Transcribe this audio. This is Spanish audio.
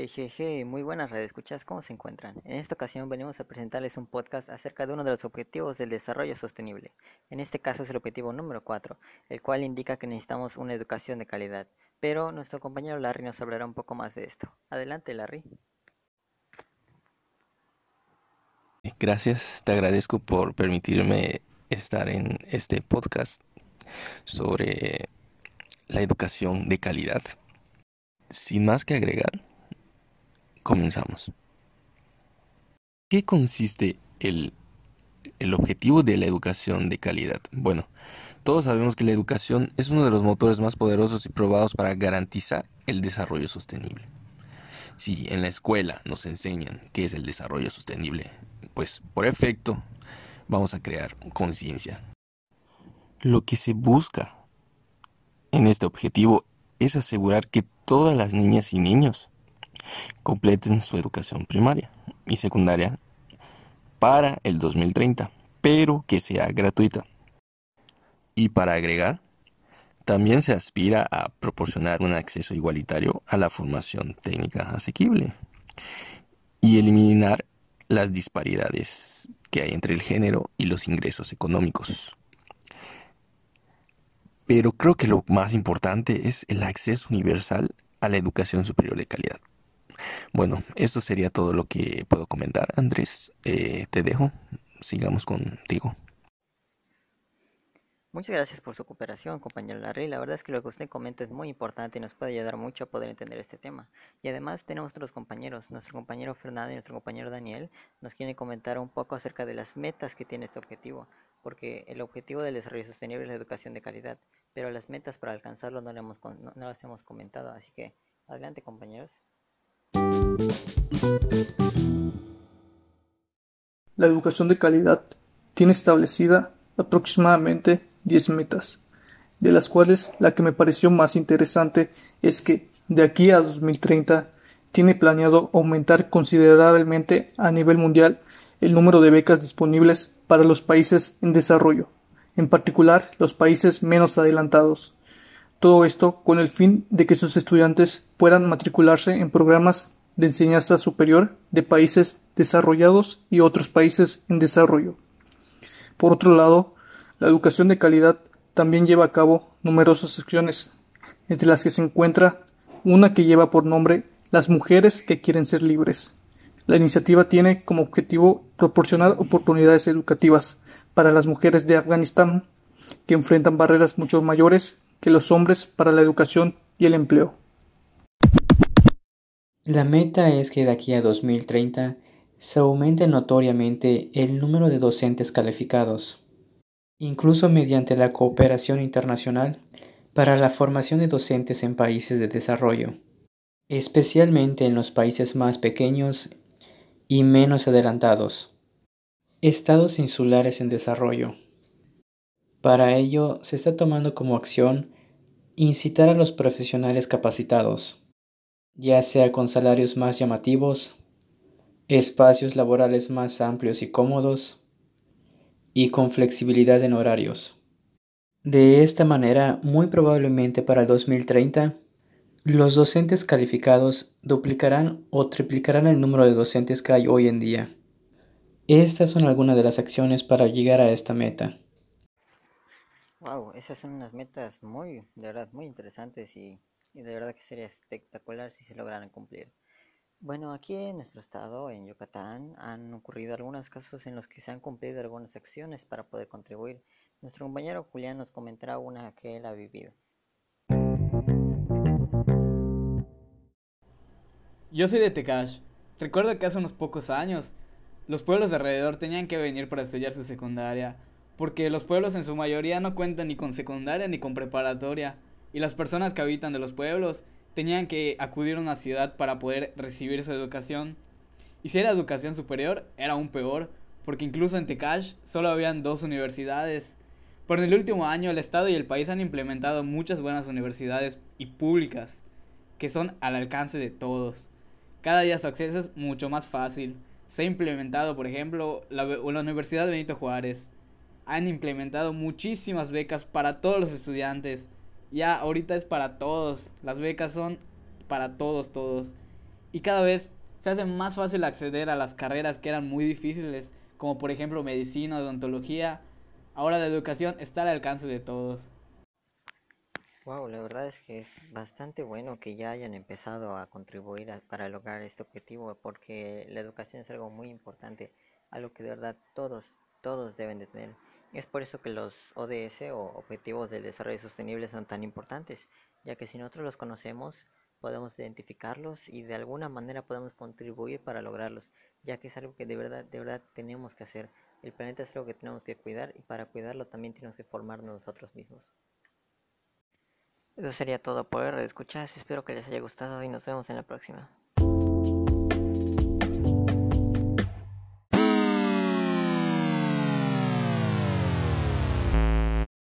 Hey, hey, hey, muy buenas escuchas, ¿cómo se encuentran? En esta ocasión venimos a presentarles un podcast acerca de uno de los objetivos del desarrollo sostenible. En este caso es el objetivo número 4, el cual indica que necesitamos una educación de calidad. Pero nuestro compañero Larry nos hablará un poco más de esto. Adelante, Larry. Gracias, te agradezco por permitirme estar en este podcast sobre la educación de calidad. Sin más que agregar, Comenzamos. ¿Qué consiste el, el objetivo de la educación de calidad? Bueno, todos sabemos que la educación es uno de los motores más poderosos y probados para garantizar el desarrollo sostenible. Si en la escuela nos enseñan qué es el desarrollo sostenible, pues por efecto vamos a crear conciencia. Lo que se busca en este objetivo es asegurar que todas las niñas y niños completen su educación primaria y secundaria para el 2030, pero que sea gratuita. Y para agregar, también se aspira a proporcionar un acceso igualitario a la formación técnica asequible y eliminar las disparidades que hay entre el género y los ingresos económicos. Pero creo que lo más importante es el acceso universal a la educación superior de calidad. Bueno, esto sería todo lo que puedo comentar. Andrés, eh, te dejo. Sigamos contigo. Muchas gracias por su cooperación, compañero Larry. La verdad es que lo que usted comenta es muy importante y nos puede ayudar mucho a poder entender este tema. Y además tenemos otros compañeros. Nuestro compañero Fernando y nuestro compañero Daniel nos quieren comentar un poco acerca de las metas que tiene este objetivo. Porque el objetivo del desarrollo sostenible es la educación de calidad. Pero las metas para alcanzarlo no, hemos, no las hemos comentado. Así que adelante, compañeros. La educación de calidad tiene establecida aproximadamente 10 metas, de las cuales la que me pareció más interesante es que de aquí a 2030 tiene planeado aumentar considerablemente a nivel mundial el número de becas disponibles para los países en desarrollo, en particular los países menos adelantados. Todo esto con el fin de que sus estudiantes puedan matricularse en programas de enseñanza superior de países desarrollados y otros países en desarrollo. Por otro lado, la educación de calidad también lleva a cabo numerosas acciones, entre las que se encuentra una que lleva por nombre Las mujeres que quieren ser libres. La iniciativa tiene como objetivo proporcionar oportunidades educativas para las mujeres de Afganistán que enfrentan barreras mucho mayores que los hombres para la educación y el empleo. La meta es que de aquí a 2030 se aumente notoriamente el número de docentes calificados, incluso mediante la cooperación internacional para la formación de docentes en países de desarrollo, especialmente en los países más pequeños y menos adelantados, estados insulares en desarrollo. Para ello, se está tomando como acción incitar a los profesionales capacitados, ya sea con salarios más llamativos, espacios laborales más amplios y cómodos, y con flexibilidad en horarios. De esta manera, muy probablemente para el 2030, los docentes calificados duplicarán o triplicarán el número de docentes que hay hoy en día. Estas son algunas de las acciones para llegar a esta meta. Wow, esas son unas metas muy, de verdad, muy interesantes y, de verdad que sería espectacular si se lograran cumplir. Bueno, aquí en nuestro estado, en Yucatán, han ocurrido algunos casos en los que se han cumplido algunas acciones para poder contribuir. Nuestro compañero Julián nos comentará una que él ha vivido. Yo soy de Tecash. Recuerdo que hace unos pocos años los pueblos de alrededor tenían que venir para estudiar su secundaria porque los pueblos en su mayoría no cuentan ni con secundaria ni con preparatoria, y las personas que habitan de los pueblos tenían que acudir a una ciudad para poder recibir su educación. Y si era educación superior, era aún peor, porque incluso en Tecash solo habían dos universidades. Pero en el último año el Estado y el país han implementado muchas buenas universidades y públicas, que son al alcance de todos. Cada día su acceso es mucho más fácil. Se ha implementado, por ejemplo, la, la Universidad Benito Juárez, han implementado muchísimas becas para todos los estudiantes. Ya ahorita es para todos. Las becas son para todos, todos. y cada vez se hace más fácil acceder a las carreras que eran muy difíciles, como por ejemplo medicina, odontología. Ahora la educación está al alcance de todos. Wow, la verdad es que es bastante bueno que ya hayan empezado a contribuir para lograr este objetivo, porque la educación es algo muy importante, algo que de verdad todos, todos deben de tener. Es por eso que los ODS o Objetivos del Desarrollo Sostenible son tan importantes, ya que si nosotros los conocemos, podemos identificarlos y de alguna manera podemos contribuir para lograrlos, ya que es algo que de verdad, de verdad tenemos que hacer. El planeta es algo que tenemos que cuidar y para cuidarlo también tenemos que formarnos nosotros mismos. Eso sería todo por hoy, escuchas. Espero que les haya gustado y nos vemos en la próxima.